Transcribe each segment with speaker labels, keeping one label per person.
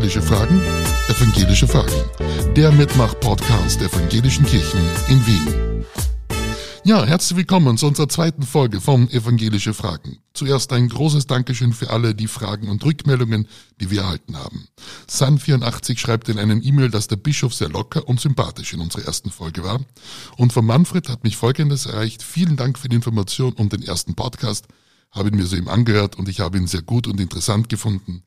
Speaker 1: Evangelische Fragen? Evangelische Fragen. Der Mitmach-Podcast der Evangelischen Kirchen in Wien. Ja, herzlich willkommen zu unserer zweiten Folge von Evangelische Fragen. Zuerst ein großes Dankeschön für alle die Fragen und Rückmeldungen, die wir erhalten haben. San84 schreibt in einem E-Mail, dass der Bischof sehr locker und sympathisch in unserer ersten Folge war. Und von Manfred hat mich Folgendes erreicht. Vielen Dank für die Information und den ersten Podcast. Habe ihn mir so ihm angehört und ich habe ihn sehr gut und interessant gefunden.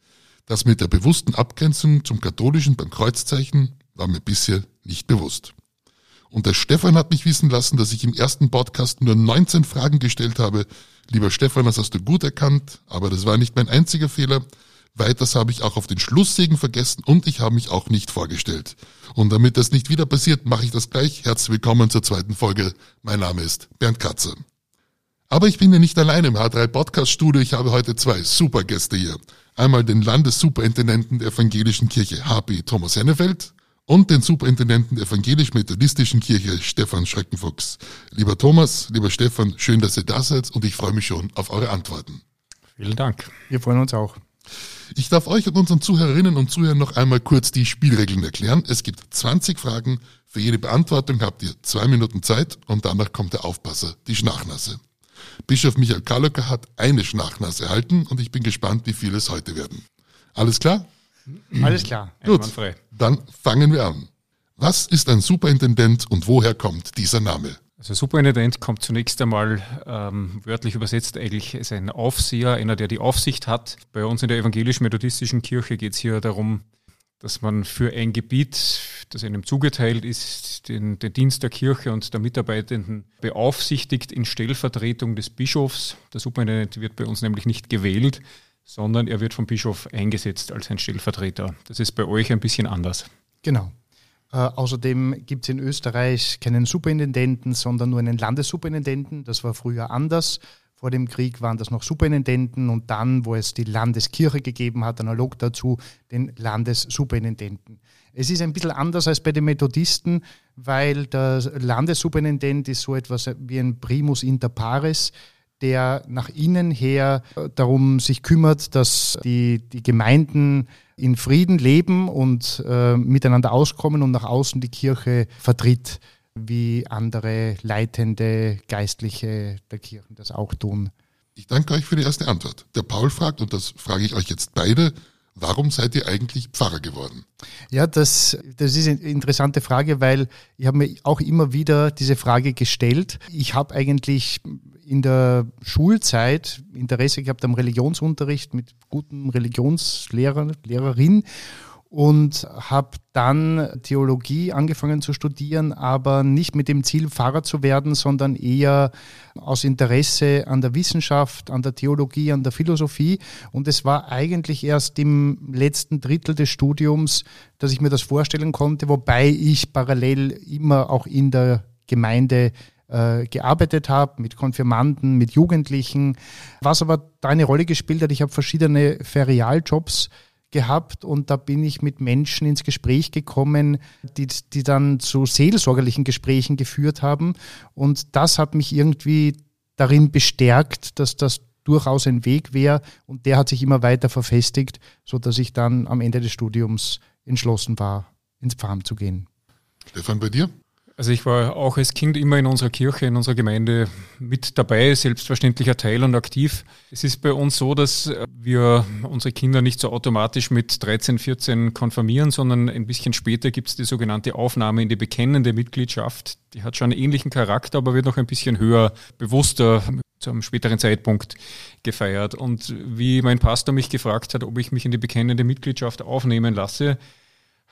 Speaker 1: Das mit der bewussten Abgrenzung zum Katholischen beim Kreuzzeichen war mir bisher nicht bewusst. Und der Stefan hat mich wissen lassen, dass ich im ersten Podcast nur 19 Fragen gestellt habe. Lieber Stefan, das hast du gut erkannt, aber das war nicht mein einziger Fehler. Weiters habe ich auch auf den Schlusssegen vergessen und ich habe mich auch nicht vorgestellt. Und damit das nicht wieder passiert, mache ich das gleich. Herzlich willkommen zur zweiten Folge. Mein Name ist Bernd Katze. Aber ich bin ja nicht allein im H3 Podcast Studio. Ich habe heute zwei super Gäste hier. Einmal den Landessuperintendenten der Evangelischen Kirche HP Thomas Hennefeld und den Superintendenten der Evangelisch-Methodistischen Kirche Stefan Schreckenfuchs. Lieber Thomas, lieber Stefan, schön, dass ihr da seid und ich freue mich schon auf eure Antworten.
Speaker 2: Vielen Dank.
Speaker 3: Wir freuen uns auch.
Speaker 1: Ich darf euch und unseren Zuhörerinnen und Zuhörern noch einmal kurz die Spielregeln erklären. Es gibt 20 Fragen. Für jede Beantwortung habt ihr zwei Minuten Zeit und danach kommt der Aufpasser, die Schnachnasse. Bischof Michael Kalocker hat eine Schnachnase erhalten und ich bin gespannt, wie viele es heute werden. Alles klar?
Speaker 3: Alles klar.
Speaker 1: Gut, dann fangen wir an. Was ist ein Superintendent und woher kommt dieser Name?
Speaker 2: Also Superintendent kommt zunächst einmal ähm, wörtlich übersetzt eigentlich ist ein Aufseher, einer, der die Aufsicht hat. Bei uns in der evangelisch-methodistischen Kirche geht es hier darum, dass man für ein Gebiet, das einem zugeteilt ist, den, den, Dienst der Kirche und der Mitarbeitenden beaufsichtigt in Stellvertretung des Bischofs. Der Superintendent wird bei uns nämlich nicht gewählt, sondern er wird vom Bischof eingesetzt als ein Stellvertreter. Das ist bei euch ein bisschen anders.
Speaker 3: Genau. Äh, außerdem gibt es in Österreich keinen Superintendenten, sondern nur einen Landessuperintendenten. Das war früher anders. Vor dem Krieg waren das noch Superintendenten und dann, wo es die Landeskirche gegeben hat, analog dazu den Landessuperintendenten. Es ist ein bisschen anders als bei den Methodisten, weil der Landessuperintendent ist so etwas wie ein Primus inter pares der nach innen her äh, darum sich kümmert, dass die, die Gemeinden in Frieden leben und äh, miteinander auskommen und nach außen die Kirche vertritt, wie andere leitende Geistliche der Kirchen das auch tun.
Speaker 1: Ich danke euch für die erste Antwort. Der Paul fragt, und das frage ich euch jetzt beide, Warum seid ihr eigentlich Pfarrer geworden?
Speaker 3: Ja, das, das ist eine interessante Frage, weil ich habe mir auch immer wieder diese Frage gestellt. Ich habe eigentlich in der Schulzeit Interesse gehabt am Religionsunterricht mit guten Religionslehrer, Lehrerin und habe dann Theologie angefangen zu studieren, aber nicht mit dem Ziel, Pfarrer zu werden, sondern eher aus Interesse an der Wissenschaft, an der Theologie, an der Philosophie. Und es war eigentlich erst im letzten Drittel des Studiums, dass ich mir das vorstellen konnte, wobei ich parallel immer auch in der Gemeinde äh, gearbeitet habe, mit Konfirmanden, mit Jugendlichen. Was aber da eine Rolle gespielt hat, ich habe verschiedene Ferialjobs gehabt und da bin ich mit Menschen ins Gespräch gekommen, die, die dann zu seelsorgerlichen Gesprächen geführt haben. Und das hat mich irgendwie darin bestärkt, dass das durchaus ein Weg wäre und der hat sich immer weiter verfestigt, sodass ich dann am Ende des Studiums entschlossen war, ins Pfarramt zu gehen.
Speaker 1: Stefan, bei dir?
Speaker 2: Also ich war auch als Kind immer in unserer Kirche, in unserer Gemeinde mit dabei, selbstverständlicher Teil und aktiv. Es ist bei uns so, dass wir unsere Kinder nicht so automatisch mit 13, 14 konfirmieren, sondern ein bisschen später gibt es die sogenannte Aufnahme in die bekennende Mitgliedschaft. Die hat schon einen ähnlichen Charakter, aber wird noch ein bisschen höher, bewusster zu einem späteren Zeitpunkt gefeiert. Und wie mein Pastor mich gefragt hat, ob ich mich in die bekennende Mitgliedschaft aufnehmen lasse,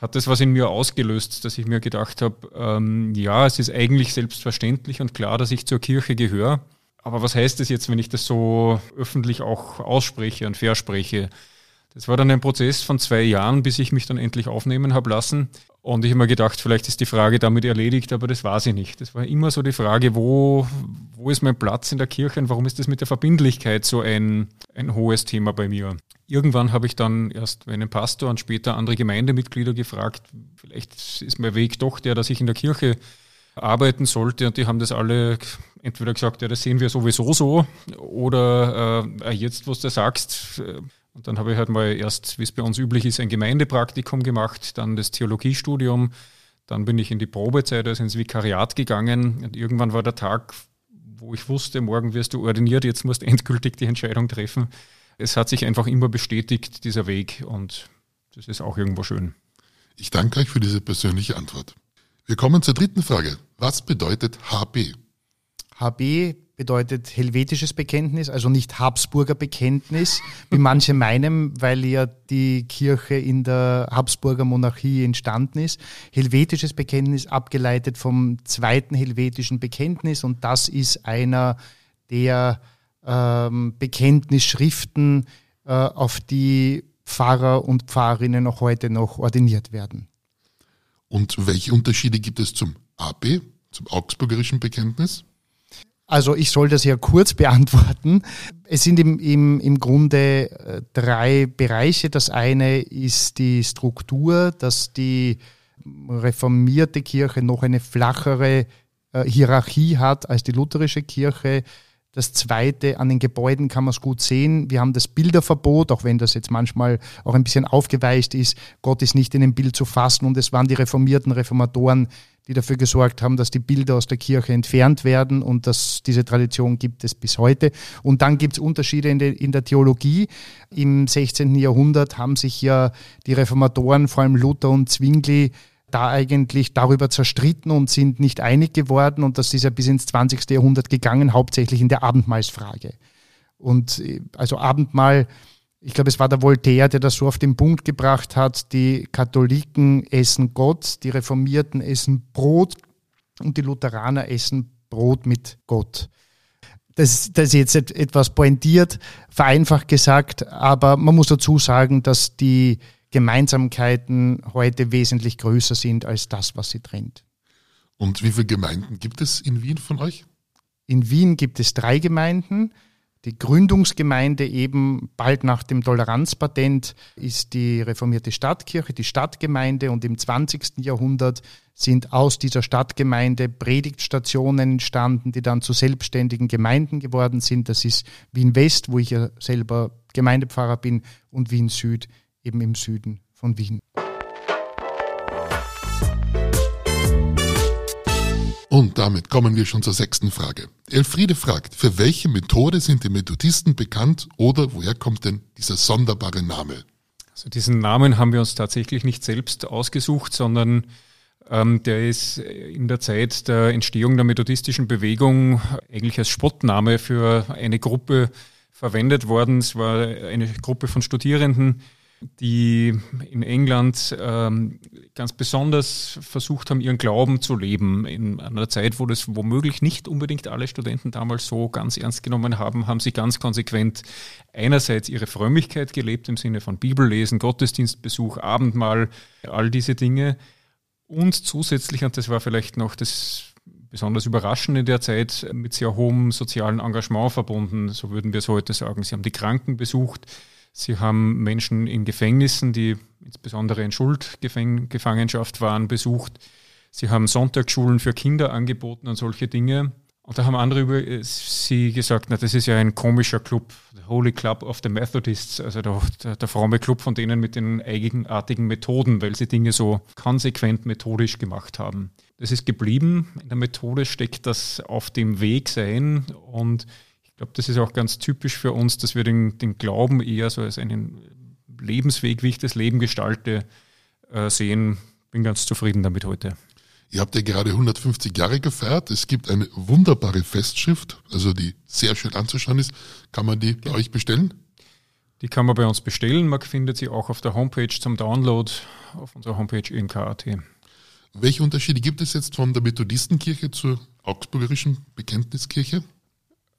Speaker 2: hat das was in mir ausgelöst, dass ich mir gedacht habe, ähm, ja, es ist eigentlich selbstverständlich und klar, dass ich zur Kirche gehöre. Aber was heißt das jetzt, wenn ich das so öffentlich auch ausspreche und verspreche? Das war dann ein Prozess von zwei Jahren, bis ich mich dann endlich aufnehmen habe lassen. Und ich habe mir gedacht, vielleicht ist die Frage damit erledigt, aber das war sie nicht. Das war immer so die Frage, wo, wo ist mein Platz in der Kirche und warum ist das mit der Verbindlichkeit so ein, ein hohes Thema bei mir? Irgendwann habe ich dann erst meinen Pastor und später andere Gemeindemitglieder gefragt, vielleicht ist mein Weg doch der, dass ich in der Kirche arbeiten sollte und die haben das alle entweder gesagt, ja, das sehen wir sowieso so oder äh, jetzt, was du sagst, Und dann habe ich halt mal erst, wie es bei uns üblich ist, ein Gemeindepraktikum gemacht, dann das Theologiestudium, dann bin ich in die Probezeit, also ins Vikariat gegangen und irgendwann war der Tag, wo ich wusste, morgen wirst du ordiniert, jetzt musst du endgültig die Entscheidung treffen. Es hat sich einfach immer bestätigt, dieser Weg und das ist auch irgendwo schön.
Speaker 1: Ich danke euch für diese persönliche Antwort. Wir kommen zur dritten Frage. Was bedeutet HB?
Speaker 3: HB bedeutet helvetisches Bekenntnis, also nicht Habsburger Bekenntnis, wie manche meinen, weil ja die Kirche in der Habsburger Monarchie entstanden ist. Helvetisches Bekenntnis abgeleitet vom zweiten helvetischen Bekenntnis und das ist einer der ähm, Bekenntnisschriften, äh, auf die Pfarrer und Pfarrerinnen auch heute noch ordiniert werden.
Speaker 1: Und welche Unterschiede gibt es zum AB, zum Augsburgerischen Bekenntnis?
Speaker 3: Also ich soll das ja kurz beantworten. Es sind im, im, im Grunde äh, drei Bereiche. Das eine ist die Struktur, dass die reformierte Kirche noch eine flachere äh, Hierarchie hat als die lutherische Kirche. Das Zweite, an den Gebäuden kann man es gut sehen. Wir haben das Bilderverbot, auch wenn das jetzt manchmal auch ein bisschen aufgeweicht ist. Gott ist nicht in dem Bild zu fassen und es waren die reformierten Reformatoren, die dafür gesorgt haben, dass die Bilder aus der Kirche entfernt werden und dass diese Tradition gibt es bis heute. Und dann gibt es Unterschiede in, de, in der Theologie. Im 16. Jahrhundert haben sich ja die Reformatoren, vor allem Luther und Zwingli, da eigentlich darüber zerstritten und sind nicht einig geworden. Und das ist ja bis ins 20. Jahrhundert gegangen, hauptsächlich in der Abendmahlsfrage. Und äh, also Abendmahl, ich glaube, es war der Voltaire, der das so auf den Punkt gebracht hat, die Katholiken essen Gott, die Reformierten essen Brot und die Lutheraner essen Brot mit Gott. Das, das ist jetzt etwas pointiert, vereinfacht gesagt, aber man muss dazu sagen, dass die Gemeinsamkeiten heute wesentlich größer sind als das, was sie trennt.
Speaker 1: Und wie viele Gemeinden gibt es in Wien von euch?
Speaker 3: In Wien gibt es drei Gemeinden. Die Gründungsgemeinde eben bald nach dem Toleranzpatent ist die reformierte Stadtkirche, die Stadtgemeinde und im 20. Jahrhundert sind aus dieser Stadtgemeinde Predigtstationen entstanden, die dann zu selbstständigen Gemeinden geworden sind. Das ist Wien West, wo ich ja selber Gemeindepfarrer bin, und Wien Süd, eben im Süden von Wien.
Speaker 1: Und damit kommen wir schon zur sechsten Frage. Elfriede fragt, für welche Methode sind die Methodisten bekannt oder woher kommt denn dieser sonderbare Name?
Speaker 2: Also diesen Namen haben wir uns tatsächlich nicht selbst ausgesucht, sondern ähm, der ist in der Zeit der Entstehung der methodistischen Bewegung eigentlich als Spottname für eine Gruppe verwendet worden. Es war eine Gruppe von Studierenden, die in England ähm, ganz besonders versucht haben, ihren Glauben zu leben. In einer Zeit, wo das womöglich nicht unbedingt alle Studenten damals so ganz ernst genommen haben, haben sie ganz konsequent einerseits ihre Frömmigkeit gelebt im Sinne von Bibellesen, Gottesdienstbesuch, Abendmahl, all diese Dinge. Und zusätzlich, und das war vielleicht noch das besonders überraschend in der Zeit, mit sehr hohem sozialen Engagement verbunden, so würden wir es heute sagen. Sie haben die Kranken besucht, Sie haben Menschen in Gefängnissen, die insbesondere in Schuldgefangenschaft waren, besucht. Sie haben Sonntagsschulen für Kinder angeboten und solche Dinge. Und da haben andere über äh, sie gesagt, na, das ist ja ein komischer Club, the Holy Club of the Methodists, also der, der, der fromme Club von denen mit den eigenartigen Methoden, weil sie Dinge so konsequent methodisch gemacht haben. Das ist geblieben. In der Methode steckt das auf dem Weg sein und glaube, das ist auch ganz typisch für uns, dass wir den, den Glauben eher so als einen Lebensweg, wie ich das Leben gestalte, äh, sehen. Bin ganz zufrieden damit heute.
Speaker 1: Ihr habt ja gerade 150 Jahre gefeiert. Es gibt eine wunderbare Festschrift, also die sehr schön anzuschauen ist. Kann man die bei ja. euch bestellen?
Speaker 2: Die kann man bei uns bestellen. Man findet sie auch auf der Homepage zum Download auf unserer Homepage imk.at.
Speaker 1: Welche Unterschiede gibt es jetzt von der Methodistenkirche zur Augsburgerischen Bekenntniskirche?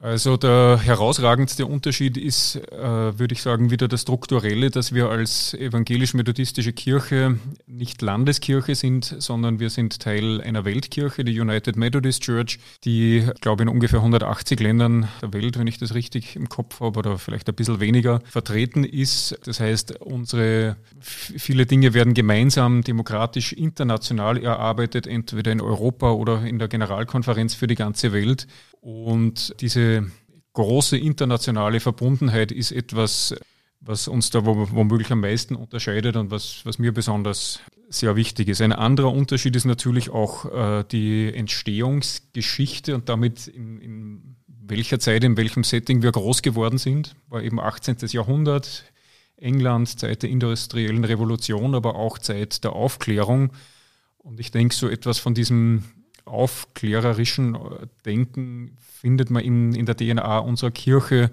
Speaker 2: Also der herausragendste Unterschied ist, äh, würde ich sagen, wieder das Strukturelle, dass wir als evangelisch-methodistische Kirche nicht Landeskirche sind, sondern wir sind Teil einer Weltkirche, die United Methodist Church, die, ich glaube, in ungefähr 180 Ländern der Welt, wenn ich das richtig im Kopf habe, oder vielleicht ein bisschen weniger, vertreten ist. Das heißt, unsere viele Dinge werden gemeinsam demokratisch international erarbeitet, entweder in Europa oder in der Generalkonferenz für die ganze Welt. Und diese große internationale Verbundenheit ist etwas, was uns da womöglich am meisten unterscheidet und was, was mir besonders sehr wichtig ist. Ein anderer Unterschied ist natürlich auch äh, die Entstehungsgeschichte und damit in, in welcher Zeit, in welchem Setting wir groß geworden sind. War eben 18. Jahrhundert, England, Zeit der industriellen Revolution, aber auch Zeit der Aufklärung. Und ich denke, so etwas von diesem aufklärerischen äh, Denken findet man in, in der DNA unserer Kirche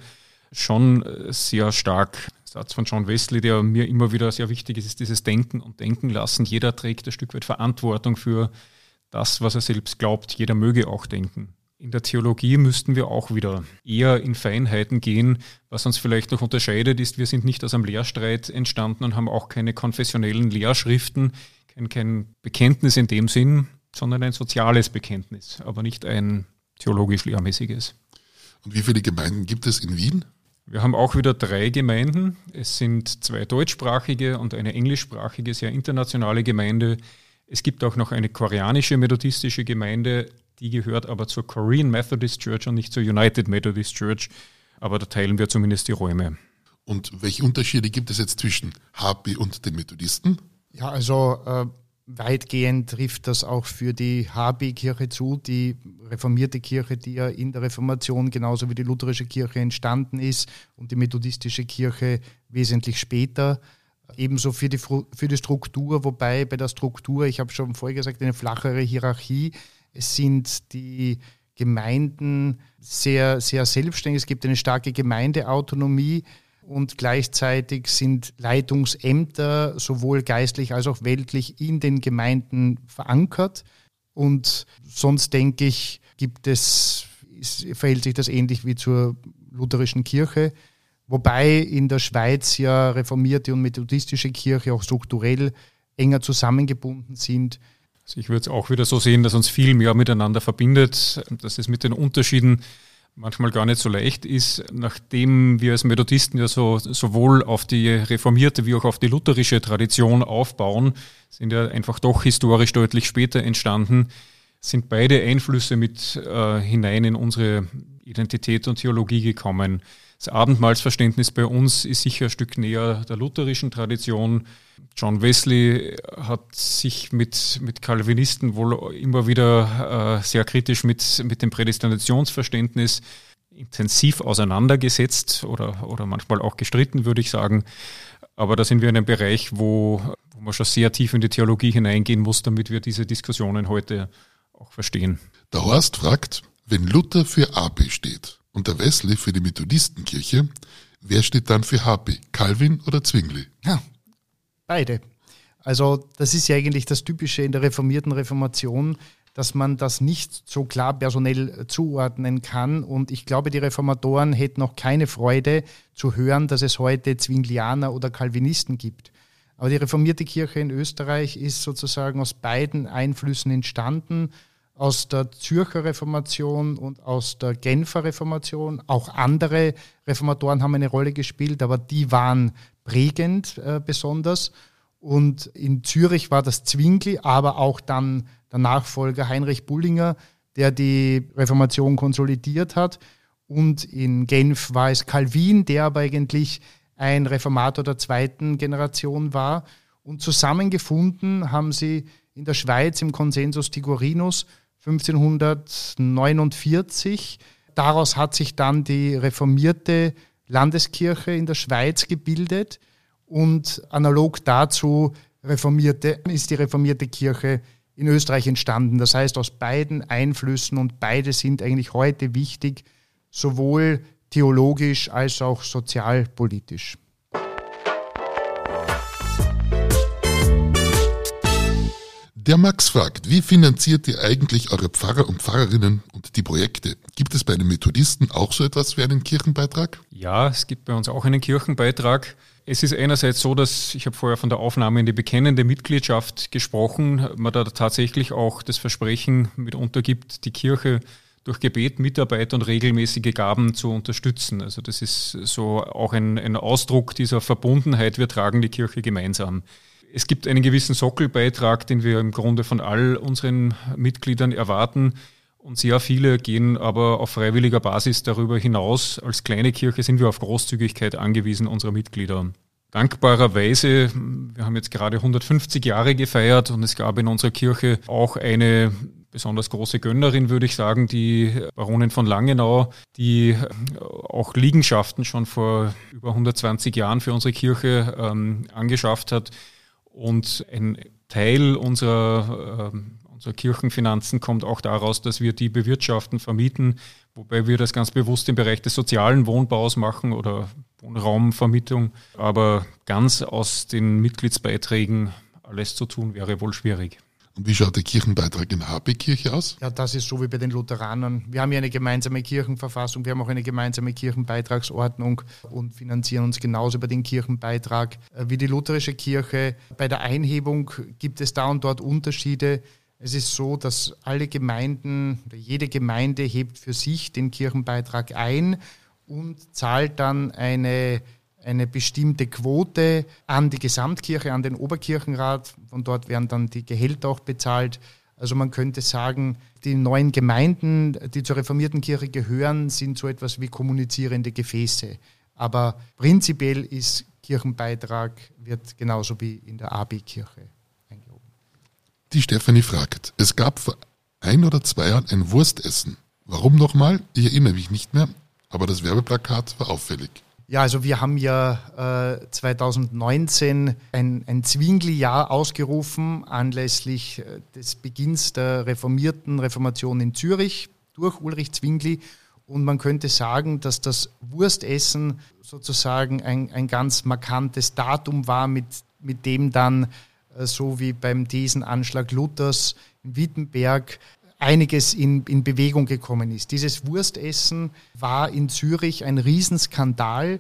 Speaker 2: schon äh, sehr stark. Satz von John Wesley, der mir immer wieder sehr wichtig ist, ist dieses Denken und Denken lassen. Jeder trägt ein Stück weit Verantwortung für das, was er selbst glaubt. Jeder möge auch denken. In der Theologie müssten wir auch wieder eher in Feinheiten gehen. Was uns vielleicht noch unterscheidet, ist, wir sind nicht aus einem Lehrstreit entstanden und haben auch keine konfessionellen Lehrschriften, kein, kein Bekenntnis in dem Sinn, sondern ein soziales Bekenntnis, aber nicht ein theologisch-lehrmäßiges.
Speaker 1: Und wie viele Gemeinden gibt es in Wien?
Speaker 2: Wir haben auch wieder drei Gemeinden. Es sind zwei deutschsprachige und eine englischsprachige, sehr internationale Gemeinde. Es gibt auch noch eine koreanische methodistische Gemeinde, die gehört aber zur Korean Methodist Church und nicht zur United Methodist Church. Aber da teilen wir zumindest die Räume.
Speaker 1: Und welche Unterschiede gibt es jetzt zwischen HP und den Methodisten?
Speaker 3: Ja, also äh, Weitgehend trifft das auch für die HB-Kirche zu, die reformierte Kirche, die ja in der Reformation genauso wie die lutherische Kirche entstanden ist und die methodistische Kirche wesentlich später. Ebenso für die, für die Struktur, wobei bei der Struktur, ich habe schon vorher gesagt, eine flachere Hierarchie. Es sind die Gemeinden sehr, sehr selbstständig. Es gibt eine starke Gemeindeautonomie und gleichzeitig sind Leitungsämter sowohl geistlich als auch weltlich in den Gemeinden verankert. Und sonst denke ich, gibt es, verhält sich das ähnlich wie zur lutherischen Kirche. Wobei in der Schweiz ja reformierte und methodistische Kirche auch strukturell enger zusammengebunden sind.
Speaker 2: Also ich würde es auch wieder so sehen, dass uns viel mehr miteinander verbindet, dass es mit den Unterschieden manchmal gar nicht so leicht ist, nachdem wir als Methodisten ja so, sowohl auf die reformierte wie auch auf die lutherische Tradition aufbauen, sind ja einfach doch historisch deutlich später entstanden, sind beide Einflüsse mit äh, hinein in unsere Identität und Theologie gekommen. Das Abendmahlsverständnis bei uns ist sicher ein Stück näher der lutherischen Tradition. John Wesley hat sich mit, mit Calvinisten wohl immer wieder äh, sehr kritisch mit, mit dem Prädestinationsverständnis intensiv auseinandergesetzt oder, oder manchmal auch gestritten, würde ich sagen. Aber da sind wir in einem Bereich, wo, wo man schon sehr tief in die Theologie hineingehen muss, damit wir diese Diskussionen heute auch verstehen.
Speaker 1: Der Horst fragt, wenn Luther für AB steht, und der Wesley für die Methodistenkirche. Wer steht dann für HP? Calvin oder Zwingli?
Speaker 3: Ja, beide. Also das ist ja eigentlich das Typische in der reformierten Reformation, dass man das nicht so klar personell zuordnen kann. Und ich glaube, die Reformatoren hätten noch keine Freude zu hören, dass es heute Zwinglianer oder Calvinisten gibt. Aber die reformierte Kirche in Österreich ist sozusagen aus beiden Einflüssen entstanden aus der Zürcher Reformation und aus der Genfer Reformation. Auch andere Reformatoren haben eine Rolle gespielt, aber die waren prägend äh, besonders. Und in Zürich war das Zwingli, aber auch dann der Nachfolger Heinrich Bullinger, der die Reformation konsolidiert hat. Und in Genf war es Calvin, der aber eigentlich ein Reformator der zweiten Generation war. Und zusammengefunden haben sie in der Schweiz im Consensus Tigurinus 1549. Daraus hat sich dann die reformierte Landeskirche in der Schweiz gebildet und analog dazu reformierte, ist die reformierte Kirche in Österreich entstanden. Das heißt, aus beiden Einflüssen und beide sind eigentlich heute wichtig, sowohl theologisch als auch sozialpolitisch.
Speaker 1: Der Max fragt, wie finanziert ihr eigentlich eure Pfarrer und Pfarrerinnen und die Projekte? Gibt es bei den Methodisten auch so etwas wie einen Kirchenbeitrag?
Speaker 2: Ja, es gibt bei uns auch einen Kirchenbeitrag. Es ist einerseits so, dass ich habe vorher von der Aufnahme in die bekennende Mitgliedschaft gesprochen, man da tatsächlich auch das Versprechen mitunter gibt, die Kirche durch Gebet, Mitarbeit und regelmäßige Gaben zu unterstützen. Also das ist so auch ein, ein Ausdruck dieser Verbundenheit. Wir tragen die Kirche gemeinsam. Es gibt einen gewissen Sockelbeitrag, den wir im Grunde von all unseren Mitgliedern erwarten. Und sehr viele gehen aber auf freiwilliger Basis darüber hinaus. Als kleine Kirche sind wir auf Großzügigkeit angewiesen unserer Mitglieder. Dankbarerweise, wir haben jetzt gerade 150 Jahre gefeiert und es gab in unserer Kirche auch eine besonders große Gönnerin, würde ich sagen, die Baronin von Langenau, die auch Liegenschaften schon vor über 120 Jahren für unsere Kirche ähm, angeschafft hat. Und ein Teil unserer, äh, unserer Kirchenfinanzen kommt auch daraus, dass wir die bewirtschaften, vermieten, wobei wir das ganz bewusst im Bereich des sozialen Wohnbaus machen oder Wohnraumvermietung. Aber ganz aus den Mitgliedsbeiträgen alles zu tun wäre wohl schwierig.
Speaker 1: Und wie schaut der Kirchenbeitrag in HB-Kirche aus?
Speaker 3: Ja, das ist so wie bei den Lutheranern. Wir haben ja eine gemeinsame Kirchenverfassung, wir haben auch eine gemeinsame Kirchenbeitragsordnung und finanzieren uns genauso über den Kirchenbeitrag äh, wie die lutherische Kirche. Bei der Einhebung gibt es da und dort Unterschiede. Es ist so, dass alle Gemeinden jede Gemeinde hebt für sich den Kirchenbeitrag ein und zahlt dann eine eine bestimmte Quote an die Gesamtkirche, an den Oberkirchenrat. Von dort werden dann die Gehälter auch bezahlt. Also man könnte sagen, die neuen Gemeinden, die zur reformierten Kirche gehören, sind so etwas wie kommunizierende Gefäße. Aber prinzipiell ist Kirchenbeitrag, wird genauso wie in der AB-Kirche eingehoben.
Speaker 1: Die Stefanie fragt, es gab vor ein oder zwei Jahren ein Wurstessen. Warum nochmal? Ich erinnere mich nicht mehr, aber das Werbeplakat war auffällig.
Speaker 3: Ja, also wir haben ja äh, 2019 ein, ein Zwingli-Jahr ausgerufen anlässlich äh, des Beginns der reformierten Reformation in Zürich durch Ulrich Zwingli. Und man könnte sagen, dass das Wurstessen sozusagen ein, ein ganz markantes Datum war, mit, mit dem dann, äh, so wie beim Thesenanschlag Luthers in Wittenberg, einiges in, in Bewegung gekommen ist. Dieses Wurstessen war in Zürich ein Riesenskandal.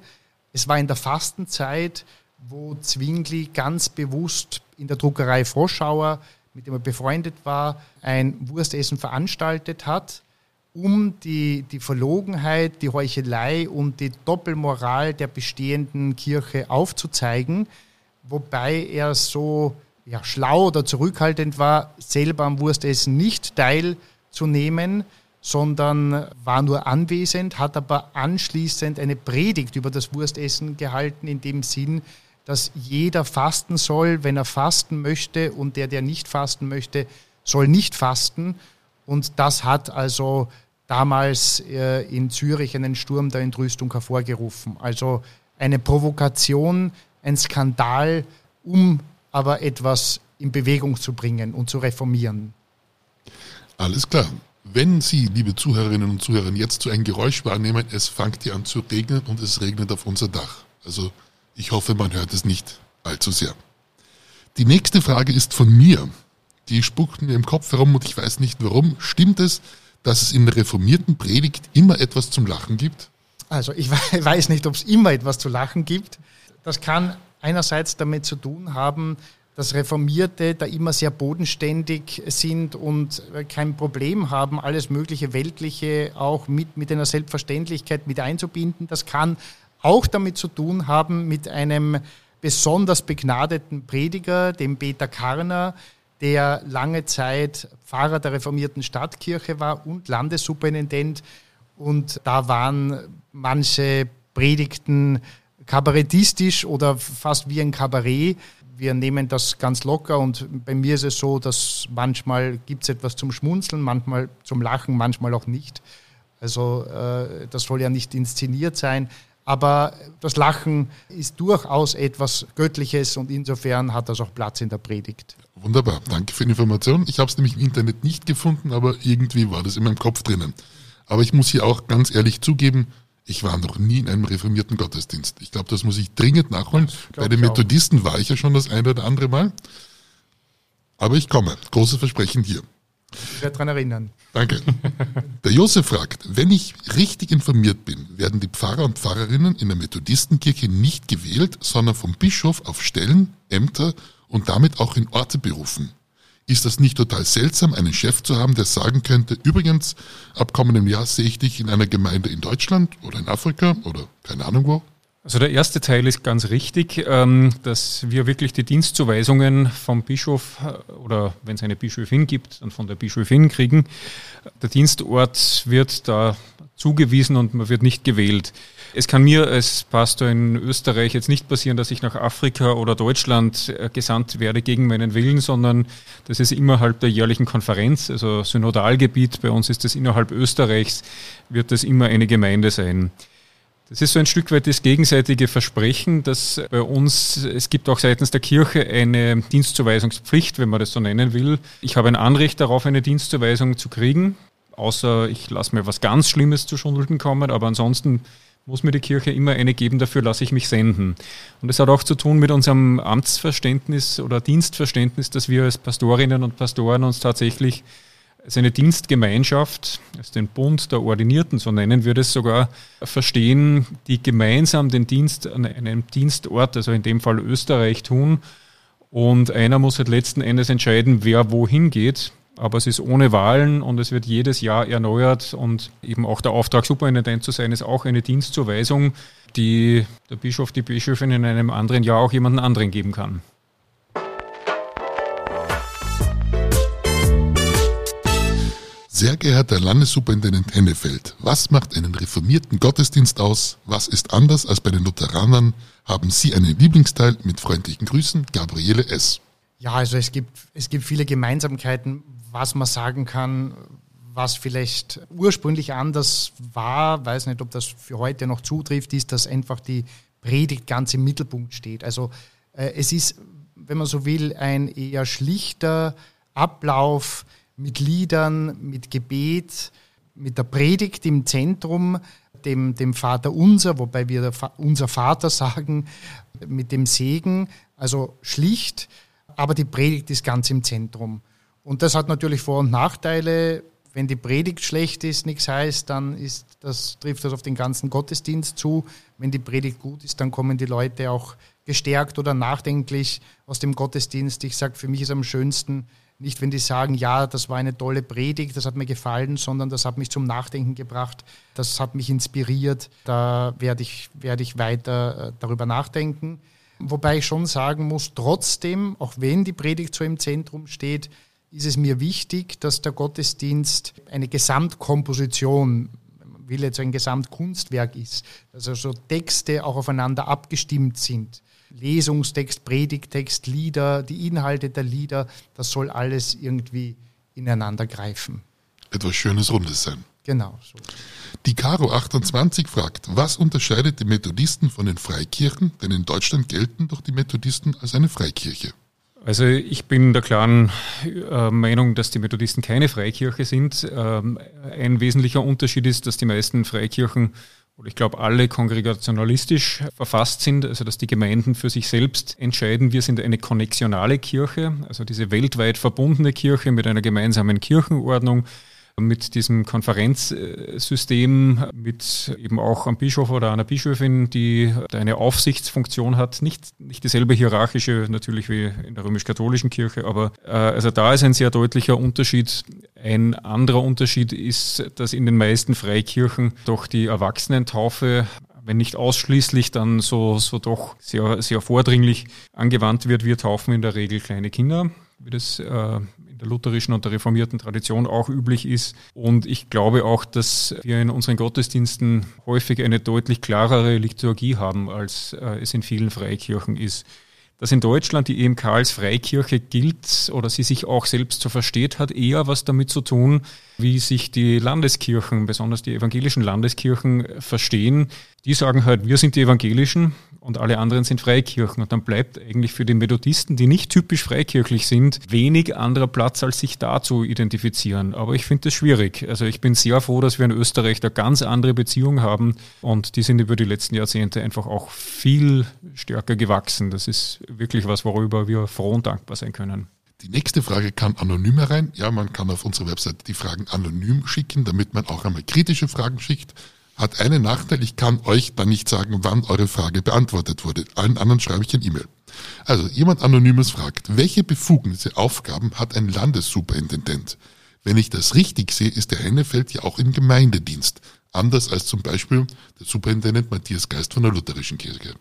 Speaker 3: Es war in der Fastenzeit, wo Zwingli ganz bewusst in der Druckerei Froschauer, mit dem er befreundet war, ein Wurstessen veranstaltet hat, um die, die Verlogenheit, die Heuchelei und die Doppelmoral der bestehenden Kirche aufzuzeigen, wobei er so ja, schlau oder zurückhaltend war, selber am Wurstessen nicht teilzunehmen, sondern war nur anwesend, hat aber anschließend eine Predigt über das Wurstessen gehalten, in dem Sinn, dass jeder fasten soll, wenn er fasten möchte, und der, der nicht fasten möchte, soll nicht fasten. Und das hat also damals äh, in Zürich einen Sturm der Entrüstung hervorgerufen. Also eine Provokation, ein Skandal, um aber etwas in Bewegung zu bringen und zu reformieren.
Speaker 1: Alles klar. Wenn Sie, liebe Zuhörerinnen und Zuhörer, jetzt so ein Geräusch wahrnehmen, es fängt hier an zu regnen und es regnet auf unser Dach. Also ich hoffe, man hört es nicht allzu sehr. Die nächste Frage ist von mir. Die spuckt mir im Kopf herum und ich weiß nicht warum. Stimmt es, dass es in der reformierten Predigt immer etwas zum Lachen gibt?
Speaker 3: Also ich weiß nicht, ob es immer etwas zu lachen gibt. Das kann einerseits damit zu tun haben, dass Reformierte da immer sehr bodenständig sind und kein Problem haben, alles mögliche Weltliche auch mit, mit einer Selbstverständlichkeit mit einzubinden. Das kann auch damit zu tun haben mit einem besonders begnadeten Prediger, dem Peter Karner, der lange Zeit Pfarrer der reformierten Stadtkirche war und Landessuperintendent. Und da waren manche Predigten kabarettistisch oder fast wie ein Kabarett. Wir nehmen das ganz locker und bei mir ist es so, dass manchmal gibt es etwas zum Schmunzeln, manchmal zum Lachen, manchmal auch nicht. Also äh, das soll ja nicht inszeniert sein. Aber das Lachen ist durchaus etwas Göttliches und insofern hat das auch Platz in der Predigt.
Speaker 1: Wunderbar, danke für die Information. Ich habe es nämlich im Internet nicht gefunden, aber irgendwie war das in meinem Kopf drinnen. Aber ich muss hier auch ganz ehrlich zugeben, ich war noch nie in einem reformierten Gottesdienst. Ich glaube, das muss ich dringend nachholen. Bei den Methodisten war ich ja schon das eine oder andere Mal. Aber ich komme. Großes Versprechen hier.
Speaker 3: Ich werde daran erinnern.
Speaker 1: Danke. Der Josef fragt, wenn ich richtig informiert bin, werden die Pfarrer und Pfarrerinnen in der Methodistenkirche nicht gewählt, sondern vom Bischof auf Stellen, Ämter und damit auch in Orte berufen. Ist das nicht total seltsam, einen Chef zu haben, der sagen könnte, übrigens, ab kommendem Jahr sehe ich dich in einer Gemeinde in Deutschland oder in Afrika oder keine Ahnung wo?
Speaker 2: Also der erste Teil ist ganz richtig, ähm, dass wir wirklich die Dienstzuweisungen vom Bischof äh, oder wenn es eine Bischöfin gibt, dann von der Bischöfin kriegen. Der Dienstort wird da zugewiesen und man wird nicht gewählt. Es kann mir als Pastor in Österreich jetzt nicht passieren, dass ich nach Afrika oder Deutschland äh, gesandt werde gegen meinen Willen, sondern das ist innerhalb der jährlichen Konferenz, also Synodalgebiet, bei uns ist es innerhalb Österreichs, wird das immer eine Gemeinde sein. Das ist so ein Stück weit das gegenseitige Versprechen, dass bei uns, es gibt auch seitens der Kirche eine Dienstzuweisungspflicht, wenn man das so nennen will. Ich habe ein Anrecht darauf, eine Dienstzuweisung zu kriegen, außer ich lasse mir was ganz Schlimmes zu Schulden kommen, aber ansonsten muss mir die Kirche immer eine geben, dafür lasse ich mich senden. Und das hat auch zu tun mit unserem Amtsverständnis oder Dienstverständnis, dass wir als Pastorinnen und Pastoren uns tatsächlich als eine Dienstgemeinschaft, als den Bund der Ordinierten, so nennen wir das sogar, verstehen, die gemeinsam den Dienst an einem Dienstort, also in dem Fall Österreich, tun. Und einer muss halt letzten Endes entscheiden, wer wohin geht. Aber es ist ohne Wahlen und es wird jedes Jahr erneuert und eben auch der Auftrag, Superintendent zu sein, ist auch eine Dienstzuweisung, die der Bischof, die Bischöfin in einem anderen Jahr auch jemanden anderen geben kann.
Speaker 1: Sehr geehrter Landessuperintendent Hennefeld, was macht einen reformierten Gottesdienst aus? Was ist anders als bei den Lutheranern? Haben Sie einen Lieblingsteil? Mit freundlichen Grüßen, Gabriele S.
Speaker 3: Ja, also es gibt, es gibt viele Gemeinsamkeiten, was man sagen kann, was vielleicht ursprünglich anders war, weiß nicht, ob das für heute noch zutrifft, ist, dass einfach die Predigt ganz im Mittelpunkt steht. Also äh, es ist, wenn man so will, ein eher schlichter Ablauf, mit Liedern, mit Gebet, mit der Predigt im Zentrum, dem, dem Vater unser, wobei wir unser Vater sagen, mit dem Segen, also schlicht, aber die Predigt ist ganz im Zentrum. Und das hat natürlich Vor- und Nachteile. Wenn die Predigt schlecht ist, nichts heißt, dann ist das, trifft das auf den ganzen Gottesdienst zu. Wenn die Predigt gut ist, dann kommen die Leute auch gestärkt oder nachdenklich aus dem Gottesdienst. Ich sage, für mich ist am schönsten, nicht, wenn die sagen, ja, das war eine tolle Predigt, das hat mir gefallen, sondern das hat mich zum Nachdenken gebracht, das hat mich inspiriert, da werde ich, werde ich weiter äh, darüber nachdenken. Wobei ich schon sagen muss, trotzdem, auch wenn die Predigt so im Zentrum steht, ist es mir wichtig, dass der Gottesdienst eine Gesamtkomposition, man will jetzt ein Gesamtkunstwerk ist, dass also Texte auch aufeinander abgestimmt sind. Lesungstext, Predigtext, Lieder, die Inhalte der Lieder, das soll alles irgendwie ineinander greifen.
Speaker 1: Etwas Schönes Rundes sein.
Speaker 3: Genau. So.
Speaker 1: Die Caro 28 fragt, was unterscheidet die Methodisten von den Freikirchen? Denn in Deutschland gelten doch die Methodisten als eine Freikirche.
Speaker 2: Also ich bin der klaren äh, Meinung, dass die Methodisten keine Freikirche sind. Ähm, ein wesentlicher Unterschied ist, dass die meisten Freikirchen oder ich glaube alle kongregationalistisch verfasst sind, also dass die Gemeinden für sich selbst entscheiden, wir sind eine konnexionale Kirche, also diese weltweit verbundene Kirche mit einer gemeinsamen Kirchenordnung, mit diesem Konferenzsystem, mit eben auch einem Bischof oder einer Bischöfin, die eine Aufsichtsfunktion hat, nicht, nicht dieselbe hierarchische natürlich wie in der römisch-katholischen Kirche, aber äh, also da ist ein sehr deutlicher Unterschied. Ein anderer Unterschied ist, dass in den meisten Freikirchen doch die Erwachsenentaufe wenn nicht ausschließlich, dann so, so doch sehr, sehr vordringlich angewandt wird. Wir taufen in der Regel kleine Kinder, wie das äh, der lutherischen und der reformierten Tradition auch üblich ist. Und ich glaube auch, dass wir in unseren Gottesdiensten häufig eine deutlich klarere Liturgie haben, als äh, es in vielen Freikirchen ist. Dass in Deutschland die EMK als Freikirche gilt oder sie sich auch selbst so versteht, hat eher was damit zu tun, wie sich die Landeskirchen, besonders die evangelischen Landeskirchen, verstehen. Die sagen halt, wir sind die Evangelischen und alle anderen sind Freikirchen. Und dann bleibt eigentlich für die Methodisten, die nicht typisch freikirchlich sind, wenig anderer Platz, als sich da zu identifizieren. Aber ich finde das schwierig. Also ich bin sehr froh, dass wir in Österreich da ganz andere Beziehungen haben und die sind über die letzten Jahrzehnte einfach auch viel stärker gewachsen. Das ist wirklich was, worüber wir froh und dankbar sein können.
Speaker 1: Die nächste Frage kam anonym herein. Ja, man kann auf unserer Website die Fragen anonym schicken, damit man auch einmal kritische Fragen schickt hat einen Nachteil, ich kann euch dann nicht sagen, wann eure Frage beantwortet wurde. Allen anderen schreibe ich ein E-Mail. Also jemand Anonymes fragt, welche Befugnisse, Aufgaben hat ein Landessuperintendent? Wenn ich das richtig sehe, ist der Hennefeld ja auch im Gemeindedienst. Anders als zum Beispiel der Superintendent Matthias Geist von der Lutherischen Kirche.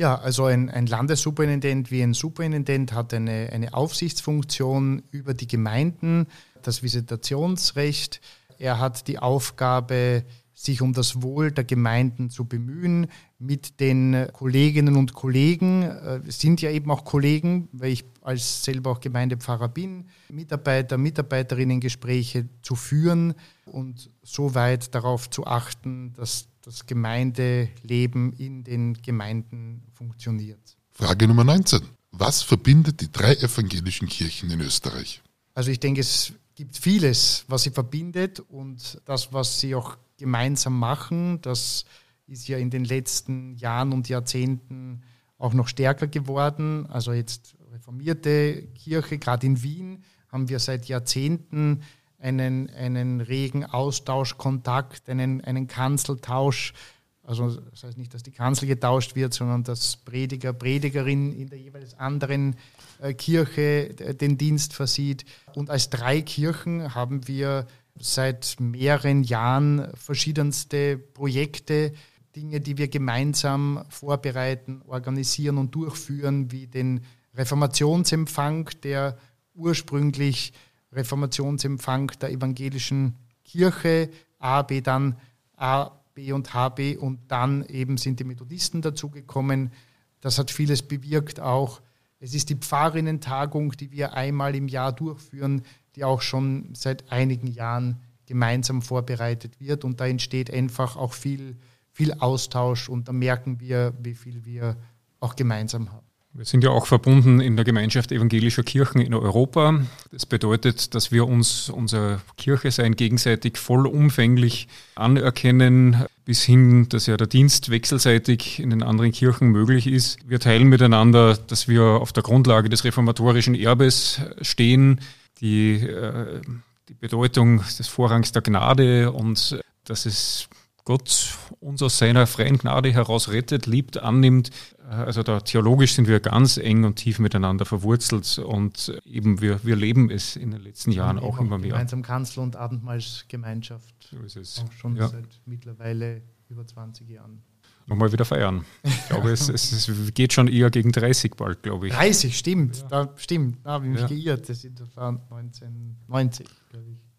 Speaker 3: Ja, also ein, ein Landessuperintendent wie ein Superintendent hat eine, eine Aufsichtsfunktion über die Gemeinden, das Visitationsrecht. Er hat die Aufgabe, sich um das Wohl der Gemeinden zu bemühen, mit den Kolleginnen und Kollegen, äh, sind ja eben auch Kollegen, weil ich als selber auch Gemeindepfarrer bin, Mitarbeiter, Mitarbeiterinnen Gespräche zu führen und so weit darauf zu achten, dass das Gemeindeleben in den Gemeinden funktioniert.
Speaker 1: Frage Nummer 19. Was verbindet die drei evangelischen Kirchen in Österreich?
Speaker 3: Also ich denke, es gibt vieles, was sie verbindet und das, was sie auch gemeinsam machen, das ist ja in den letzten Jahren und Jahrzehnten auch noch stärker geworden. Also jetzt reformierte Kirche, gerade in Wien, haben wir seit Jahrzehnten einen, einen regen Austausch, Kontakt, einen, einen Kanzeltausch. Also das heißt nicht, dass die Kanzel getauscht wird, sondern dass Prediger, Predigerin in der jeweils anderen äh, Kirche den Dienst versieht. Und als drei Kirchen haben wir seit mehreren Jahren verschiedenste Projekte, Dinge, die wir gemeinsam vorbereiten, organisieren und durchführen, wie den Reformationsempfang, der ursprünglich Reformationsempfang der evangelischen Kirche, AB dann A, B und HB und dann eben sind die Methodisten dazugekommen. Das hat vieles bewirkt auch. Es ist die Pfarrinnentagung, die wir einmal im Jahr durchführen, die auch schon seit einigen Jahren gemeinsam vorbereitet wird. Und da entsteht einfach auch viel, viel Austausch und da merken wir, wie viel wir auch gemeinsam haben.
Speaker 2: Wir sind ja auch verbunden in der Gemeinschaft evangelischer Kirchen in Europa. Das bedeutet, dass wir uns unser Kirche sein gegenseitig vollumfänglich anerkennen, bis hin, dass ja der Dienst wechselseitig in den anderen Kirchen möglich ist. Wir teilen miteinander, dass wir auf der Grundlage des reformatorischen Erbes stehen, die, äh, die Bedeutung des Vorrangs der Gnade und dass es Gott uns aus seiner freien Gnade heraus rettet, liebt, annimmt. Also da theologisch sind wir ganz eng und tief miteinander verwurzelt und eben wir, wir leben es in den letzten Jahren auch, immer mehr.
Speaker 3: Gemeinsam Kanzel und Abendmahlsgemeinschaft. So ist es. Auch schon ja. seit mittlerweile über 20 Jahren.
Speaker 2: Nochmal wieder feiern. Ich glaube, es, es, es, geht schon eher gegen 30 bald, glaube ich.
Speaker 3: 30, stimmt. Ja. Da, stimmt, da habe ich mich ja. geirrt. Das ist 1990, glaube ich.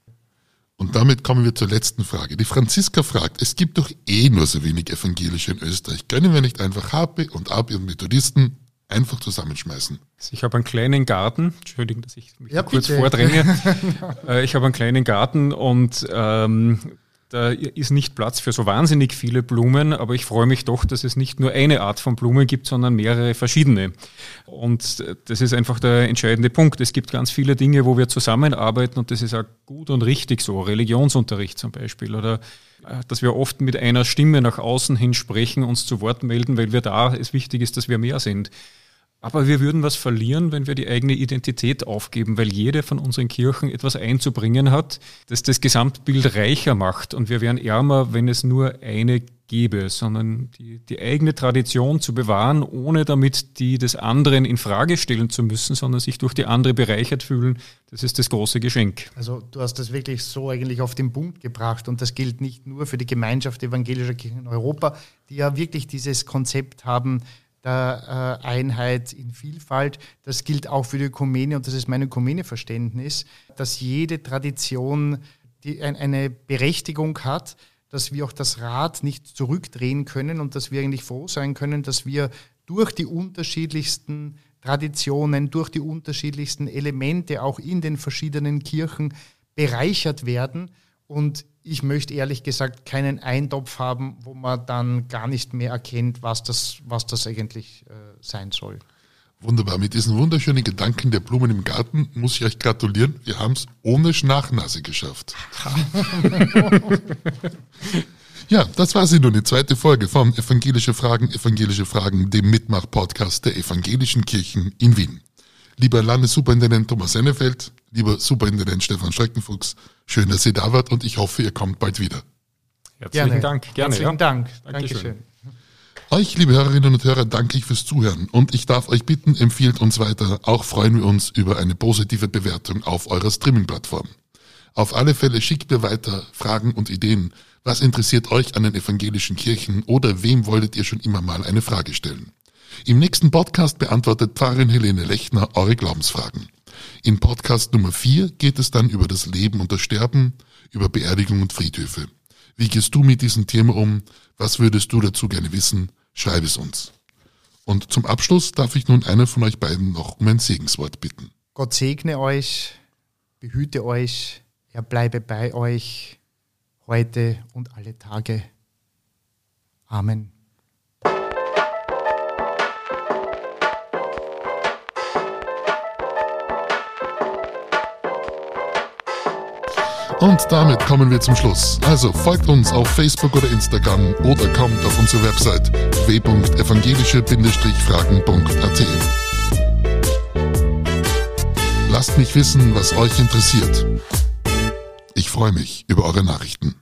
Speaker 1: Und damit kommen wir zur letzten Frage. Die Franziska fragt, es gibt doch eh nur so wenig Evangelische in Österreich. Können wir nicht einfach HP und AB und Methodisten einfach zusammenschmeißen?
Speaker 2: Ich habe einen kleinen Garten, Entschuldigung, dass ich mich ja, kurz vordränge. Äh, ich habe einen kleinen Garten und ähm, da ist nicht Platz für so wahnsinnig viele Blumen, aber ich freue mich doch, dass es nicht nur eine Art von Blumen gibt, sondern mehrere verschiedene. Und das ist einfach der entscheidende Punkt. Es gibt ganz viele Dinge, wo wir zusammenarbeiten und das ist auch gut und richtig so. Religionsunterricht zum Beispiel oder äh, dass wir oft mit einer Stimme nach außen hin sprechen, uns zu Wort melden, weil wir da es wichtig ist, dass wir mehr sind. Aber wir würden was verlieren, wenn wir die eigene Identität aufgeben, weil jede von unseren Kirchen etwas einzubringen hat, das das Gesamtbild reicher macht. Und wir wären ärmer, wenn es nur eine gäbe, sondern die, die eigene Tradition zu bewahren, ohne damit die des anderen in Frage stellen zu müssen, sondern sich durch die andere bereichert fühlen, das ist das große Geschenk.
Speaker 3: Also du hast das wirklich so eigentlich auf den Punkt gebracht und das gilt nicht nur für die Gemeinschaft evangelischer Kirchen in Europa, die ja wirklich dieses Konzept haben, der äh, Einheit in Vielfalt. Das gilt auch für die Ökumene und das ist mein Ökumene-Verständnis, dass jede Tradition die eine Berechtigung hat, dass wir auch das Rad nicht zurückdrehen können und dass wir eigentlich froh sein können, dass wir durch die unterschiedlichsten Traditionen, durch die unterschiedlichsten Elemente auch in den verschiedenen Kirchen bereichert werden und ich möchte ehrlich gesagt keinen Eintopf haben, wo man dann gar nicht mehr erkennt, was das, was das eigentlich äh, sein soll.
Speaker 1: Wunderbar. Mit diesen wunderschönen Gedanken der Blumen im Garten muss ich euch gratulieren. Wir haben es ohne Schnachnase geschafft. ja, das war sie nun, die zweite Folge von Evangelische Fragen, Evangelische Fragen, dem Mitmach-Podcast der Evangelischen Kirchen in Wien. Lieber Landessuperintendent Thomas Sennefeld, lieber Superintendent Stefan Schreckenfuchs, schön, dass ihr da wart und ich hoffe, ihr kommt bald wieder.
Speaker 2: Herzlichen gerne. Dank.
Speaker 3: Gerne, Herzlichen ja. Dank. Dankeschön. Dankeschön.
Speaker 1: Euch, liebe Hörerinnen und Hörer, danke ich fürs Zuhören und ich darf euch bitten, empfiehlt uns weiter. Auch freuen wir uns über eine positive Bewertung auf eurer Streaming-Plattform. Auf alle Fälle schickt mir weiter Fragen und Ideen. Was interessiert euch an den evangelischen Kirchen oder wem wolltet ihr schon immer mal eine Frage stellen? Im nächsten Podcast beantwortet Pfarrerin Helene Lechner eure Glaubensfragen. In Podcast Nummer 4 geht es dann über das Leben und das Sterben, über Beerdigung und Friedhöfe. Wie gehst du mit diesem Thema um? Was würdest du dazu gerne wissen? Schreib es uns. Und zum Abschluss darf ich nun einer von euch beiden noch um ein Segenswort bitten.
Speaker 3: Gott segne euch, behüte euch, er bleibe bei euch heute und alle Tage. Amen.
Speaker 1: Und damit kommen wir zum Schluss. Also folgt uns auf Facebook oder Instagram oder kommt auf unsere Website w.evangelische-fragen.at. Lasst mich wissen, was euch interessiert. Ich freue mich über eure Nachrichten.